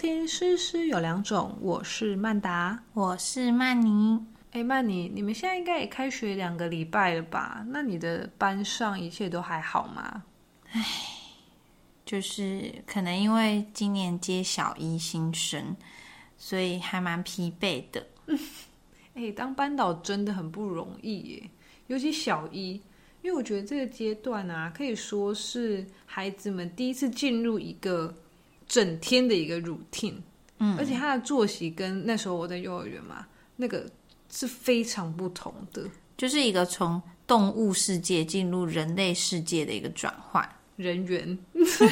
听《诗诗有两种》，我是曼达，我是曼妮。哎，曼妮，你们现在应该也开学两个礼拜了吧？那你的班上一切都还好吗？唉，就是可能因为今年接小一新生，所以还蛮疲惫的。哎，当班导真的很不容易耶，尤其小一，因为我觉得这个阶段啊，可以说是孩子们第一次进入一个。整天的一个 routine，嗯，而且他的作息跟那时候我在幼儿园嘛，那个是非常不同的，就是一个从动物世界进入人类世界的一个转换人猿。对，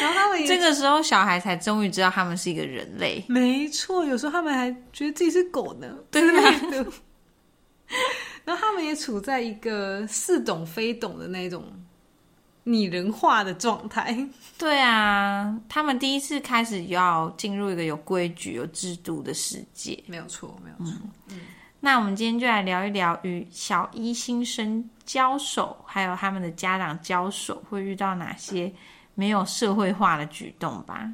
然后他们这个时候小孩才终于知道他们是一个人类。没错，有时候他们还觉得自己是狗呢，对的。然后他们也处在一个似懂非懂的那种。拟人化的状态，对啊，他们第一次开始要进入一个有规矩、有制度的世界，没有错，没有错。嗯，那我们今天就来聊一聊与小一新生交手，还有他们的家长交手会遇到哪些没有社会化的举动吧。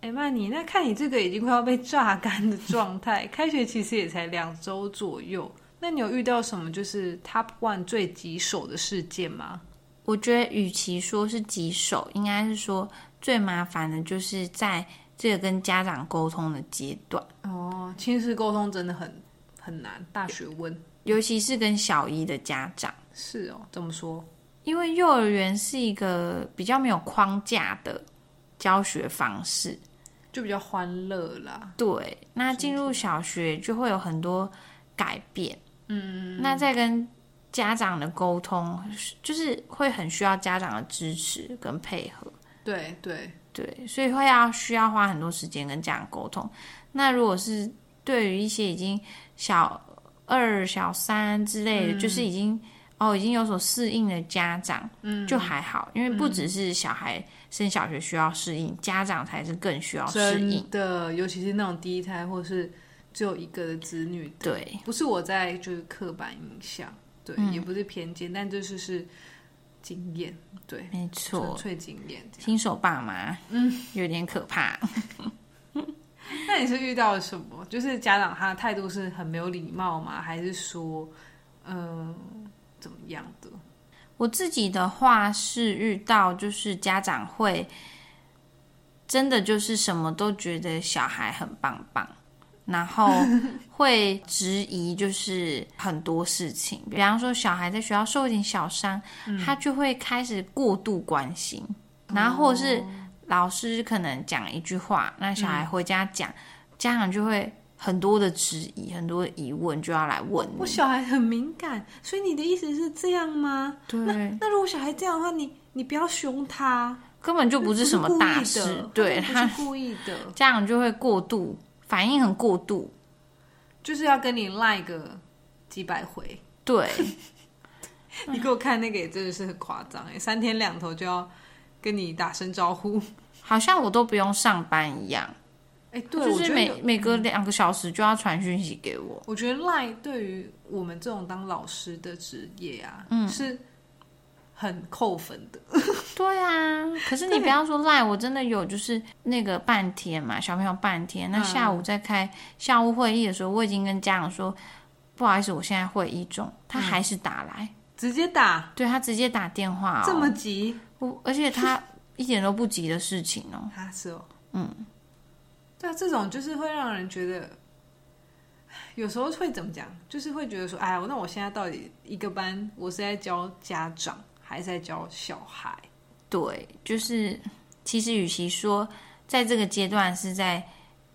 哎，曼妮，那看你这个已经快要被榨干的状态，开学其实也才两周左右，那你有遇到什么就是 Top One 最棘手的事件吗？我觉得，与其说是棘手，应该是说最麻烦的，就是在这个跟家长沟通的阶段。哦，亲子沟通真的很很难，大学问，尤其是跟小一的家长。是哦，怎么说？因为幼儿园是一个比较没有框架的教学方式，就比较欢乐啦。对，那进入小学就会有很多改变。嗯，那在跟家长的沟通就是会很需要家长的支持跟配合，对对。对，所以会要需要花很多时间跟家长沟通。那如果是对于一些已经小二、小三之类的，就是已经哦已经有所适应的家长，嗯，就还好，因为不只是小孩升小学需要适应，家长才是更需要适应。的，尤其是那种第一胎或是只有一个的子女，对，不是我在就是刻板印象。对，也不是偏见，但就是是经验，对，没错，纯粹经验。新手爸妈，嗯，有点可怕。那你是遇到了什么？就是家长他的态度是很没有礼貌吗？还是说，嗯，怎么样的？我自己的话是遇到，就是家长会真的就是什么都觉得小孩很棒棒。然后 会质疑，就是很多事情，比方说小孩在学校受一点小伤，他就会开始过度关心，然后或者是老师可能讲一句话，那小孩回家讲，家长就会很多的质疑，很多的疑问就要来问。我小孩很敏感，所以你的意思是这样吗？对。那如果小孩这样的话，你你不要凶他，根本就不是什么大事，对他故意的，家长就会过度。反应很过度，就是要跟你赖个几百回。对，你给我看那个也真的是很夸张哎，三天两头就要跟你打声招呼，好像我都不用上班一样。哎，对，就是每每隔两个小时就要传讯息给我。我觉得赖对于我们这种当老师的职业啊，嗯，是。很扣分的，对啊。可是你不要说赖，我真的有就是那个半天嘛，小朋友半天。那下午在开校务会议的时候，我已经跟家长说，不好意思，我现在会议中，他还是打来，直接打，对他直接打电话，这么急，我而且他一点都不急的事情哦。他是哦，嗯，对啊，这种就是会让人觉得，有时候会怎么讲，就是会觉得说，哎，那我现在到底一个班，我是在教家长。还在教小孩，对，就是其实与其说在这个阶段是在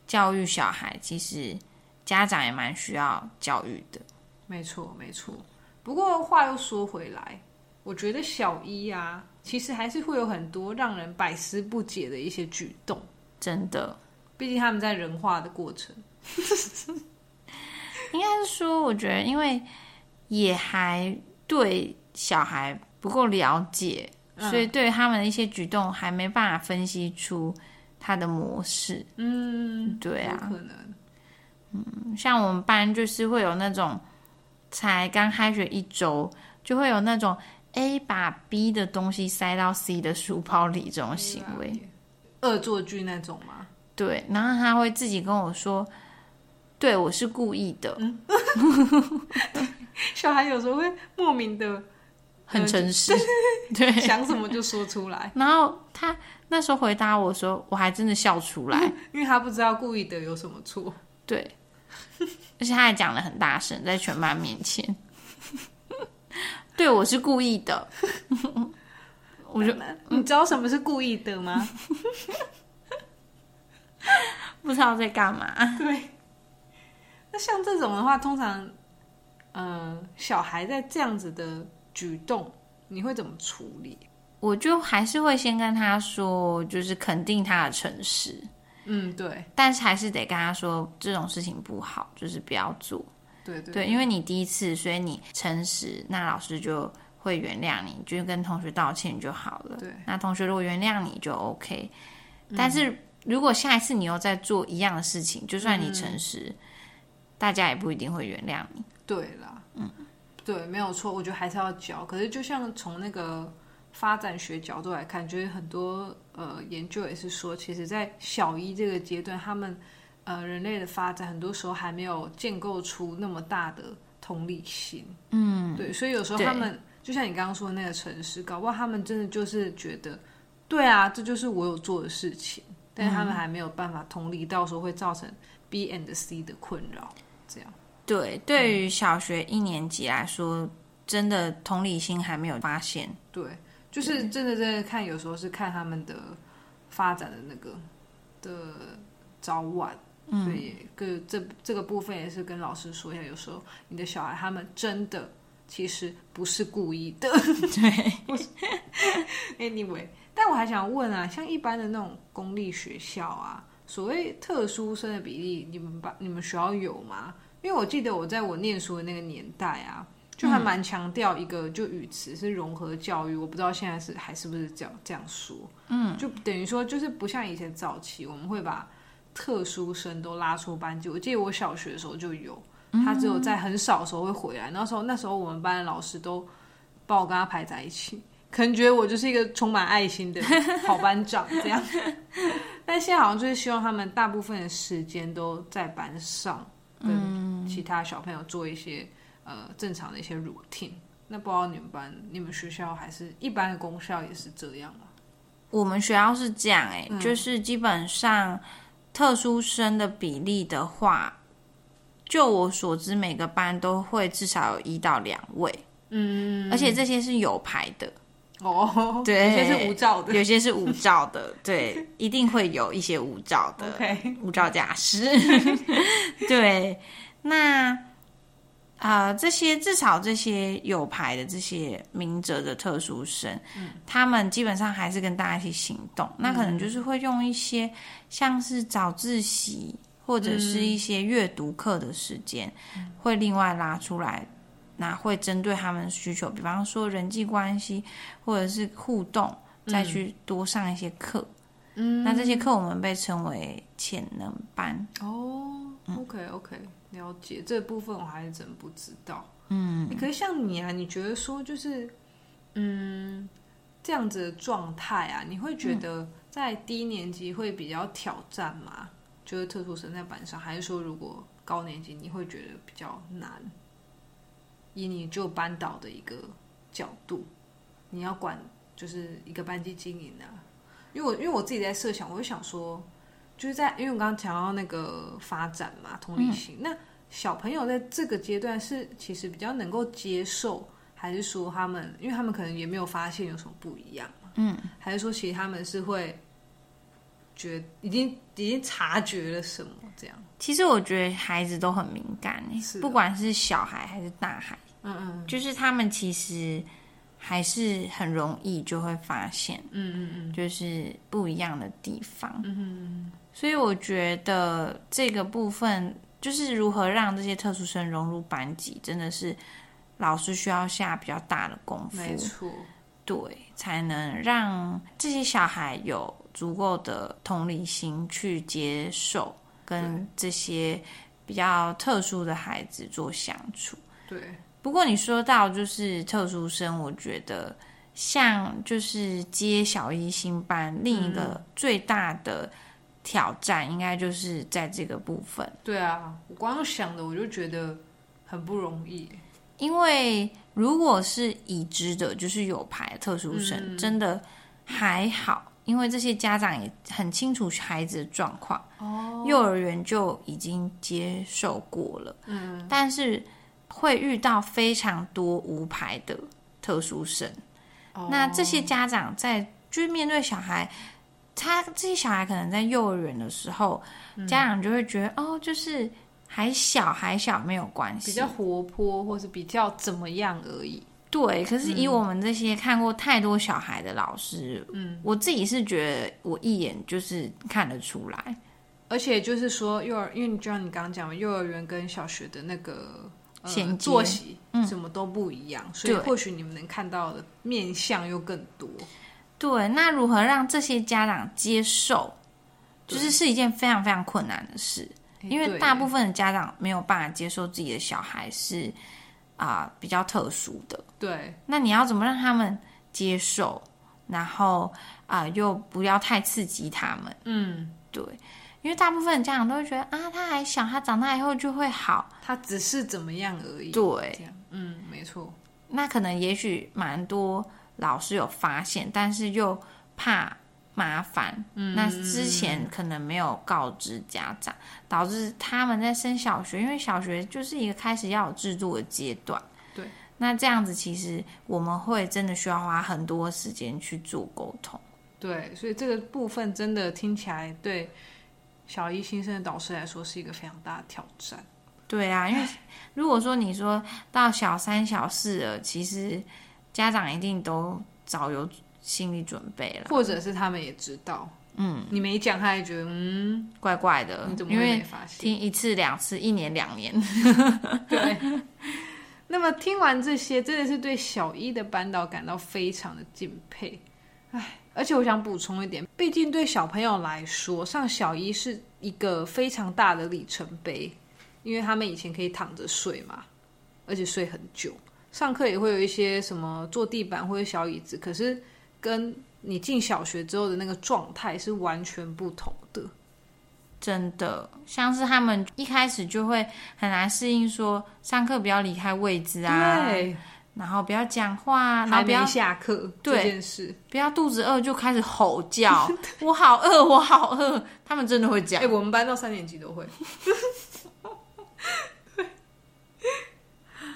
教育小孩，其实家长也蛮需要教育的。没错，没错。不过话又说回来，我觉得小一啊，其实还是会有很多让人百思不解的一些举动。真的，毕竟他们在人化的过程，应该是说，我觉得因为也还对小孩。不够了解，所以对他们的一些举动还没办法分析出他的模式。嗯，对啊，可能。嗯，像我们班就是会有那种才刚开学一周，就会有那种 A 把 B 的东西塞到 C 的书包里这种行为，恶作剧那种吗？对，然后他会自己跟我说，对我是故意的，小孩有时候会莫名的很诚实，对，想什么就说出来，然后他那时候回答我说，我还真的笑出来，因为他不知道故意的有什么错。对，而且他还讲的很大声，在全班面前，对我是故意的，我就你知道什么是故意的吗？不知道在干嘛。对，那像这种的话，通常，嗯、小孩在这样子的举动，你会怎么处理？我就还是会先跟他说，就是肯定他的诚实，嗯，对，但是还是得跟他说这种事情不好，就是不要做。对对对，因为你第一次，所以你诚实，那老师就会原谅你，就跟同学道歉就好了。对，那同学如果原谅你就 OK，、但是如果下一次你又在做一样的事情，就算你诚实，大家也不一定会原谅你。对啦，嗯，对，没有错，我觉得还是要教。可是就像从那个发展学角度来看，就是很多呃研究也是说，其实，在小一这个阶段，他们呃人类的发展很多时候还没有建构出那么大的同理心。嗯，对，所以有时候他们就像你刚刚说的那个城市，搞不好他们真的就是觉得，对啊，这就是我有做的事情，但是他们还没有办法同理到说会造成 B and C 的困扰，这样。对，对于小学一年级来说，真的同理心还没有发现。对，就是真的真的看，有时候是看他们的发展的那个的早晚，所以个这这个部分也是跟老师说一下，有时候你的小孩他们真的其实不是故意的。对，anyway，但我还想问啊，像一般的那种公立学校啊，所谓特殊生的比例，你们班你们学校有吗？因为我记得我在我念书的那个年代啊，就还蛮强调一个就语词是融合教育，我不知道现在是还是不是这样这样说。嗯，就等于说就是不像以前早期，我们会把特殊生都拉出班级。我记得我小学的时候就有，他只有在很少的时候会回来。那时候那时候我们班的老师都把我跟他排在一起，可能觉得我就是一个充满爱心的好班长这样。但现在好像就是希望他们大部分的时间都在班上，跟其他小朋友做一些、呃正常的一些 routine。那不知道你们班、你们学校还是一般的公校也是这样吗？我们学校是这样、欸，哎、就是基本上特殊生的比例的话，就我所知，每个班都会至少有一到两位，嗯，而且这些是有牌的，哦，对有些是无照的。有些是无照的，对，一定会有一些无照的 无照驾驶。对，那啊、呃这些至少这些有牌的这些明哲的特殊生，他们基本上还是跟大家一起行动。那可能就是会用一些像是早自习或者是一些阅读课的时间，会另外拉出来。那会针对他们需求，比方说人际关系或者是互动，再去多上一些课。嗯，那这些课我们被称为潜能班。哦，OK OK，了解这部分我还是真不知道。嗯，可是像你啊，你觉得说就是，嗯，这样子的状态啊，你会觉得在低年级会比较挑战吗？就是特殊生在班上，还是说如果高年级你会觉得比较难？以你就班导的一个角度，你要管就是一个班级经营啊，因为我因为我自己在设想，我就想说，就是在因为我刚刚讲到那个发展嘛，同理心，那小朋友在这个阶段是其实比较能够接受，还是说他们，因为他们可能也没有发现有什么不一样嘛，嗯，还是说其实他们是会觉已经已经察觉了什么这样？其实我觉得孩子都很敏感不管是小孩还是大孩，嗯嗯。就是他们其实还是很容易就会发现，嗯嗯嗯，就是不一样的地方。嗯嗯所以我觉得这个部分就是如何让这些特殊生融入班级，真的是老师需要下比较大的功夫，没错，对，才能让这些小孩有足够的同理心去接受跟这些比较特殊的孩子做相处。对，不过你说到就是特殊生，我觉得像就是接小一新班另一个最大的挑战应该就是在这个部分。对啊，我光想的我就觉得很不容易。因为如果是已知的，就是有牌特殊生，真的还好，因为这些家长也很清楚孩子的状况，哦，幼儿园就已经接受过了，嗯，但是会遇到非常多无牌的特殊生，那这些家长在就是面对小孩，他这些小孩可能在幼儿园的时候，家长就会觉得哦，就是。还小还小没有关系，比较活泼或是比较怎么样而已。对，可是以我们这些看过太多小孩的老师，嗯，我自己是觉得我一眼就是看得出来。而且就是说幼儿，因为你就像你刚刚讲的，幼儿园跟小学的那个衔作息什么都不一样，所以或许你们能看到的面相又更多。对，那如何让这些家长接受，就是是一件非常非常困难的事。因为大部分的家长没有办法接受自己的小孩是啊比较特殊的，对。那你要怎么让他们接受？然后啊又不要太刺激他们？嗯，对。因为大部分家长都会觉得啊他还小，他长大以后就会好，他只是怎么样而已。对，嗯，没错。那可能也许蛮多老师有发现，但是又怕。麻烦，嗯那之前可能没有告知家长，导致他们在升小学，因为小学就是一个开始要有制度的阶段。对，那这样子其实我们会真的需要花很多时间去做沟通。对，所以这个部分真的听起来对小一新生的导师来说是一个非常大的挑战。对啊，因为如果说你说到小三、小四了，其实家长一定都早有。心理准备了，或者是他们也知道，嗯，你没讲，他也觉得嗯怪怪的，你怎么会没发现？听一次两次，一年两年，对。那么听完这些，真的是对小一的班导感到非常的敬佩。哎，而且我想补充一点，毕竟对小朋友来说，上小一是一个非常大的里程碑，因为他们以前可以躺着睡嘛，而且睡很久，上课也会有一些什么坐地板或者小椅子，可是。跟你进小学之后的那个状态是完全不同的，真的，像是他们一开始就会很难适应，说上课不要离开位置啊，然后不要讲话，然后不要下课这件事，不要肚子饿就开始吼叫，我好饿，我好饿，他们真的会讲。哎，我们班到三年级都会。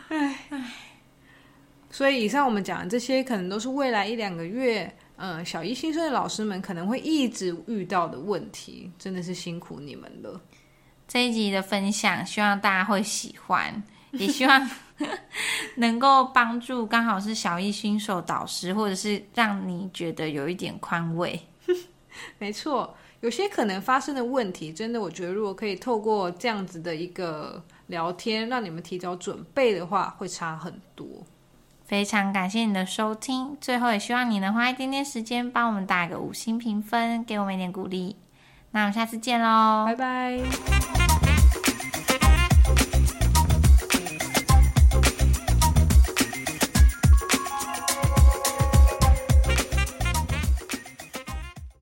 哎哎。所以，以上我们讲的这些，可能都是未来一两个月，嗯，小一新生的老师们可能会一直遇到的问题。真的是辛苦你们了。这一集的分享，希望大家会喜欢，也希望 能够帮助刚好是小一新手导师，或者是让你觉得有一点宽慰。没错，有些可能发生的问题，真的，我觉得如果可以透过这样子的一个聊天，让你们提早准备的话，会差很多。非常感谢你的收听，最后也希望你能花一点点时间帮我们打个五星评分，给我们一点鼓励。那我们下次见喽，拜拜。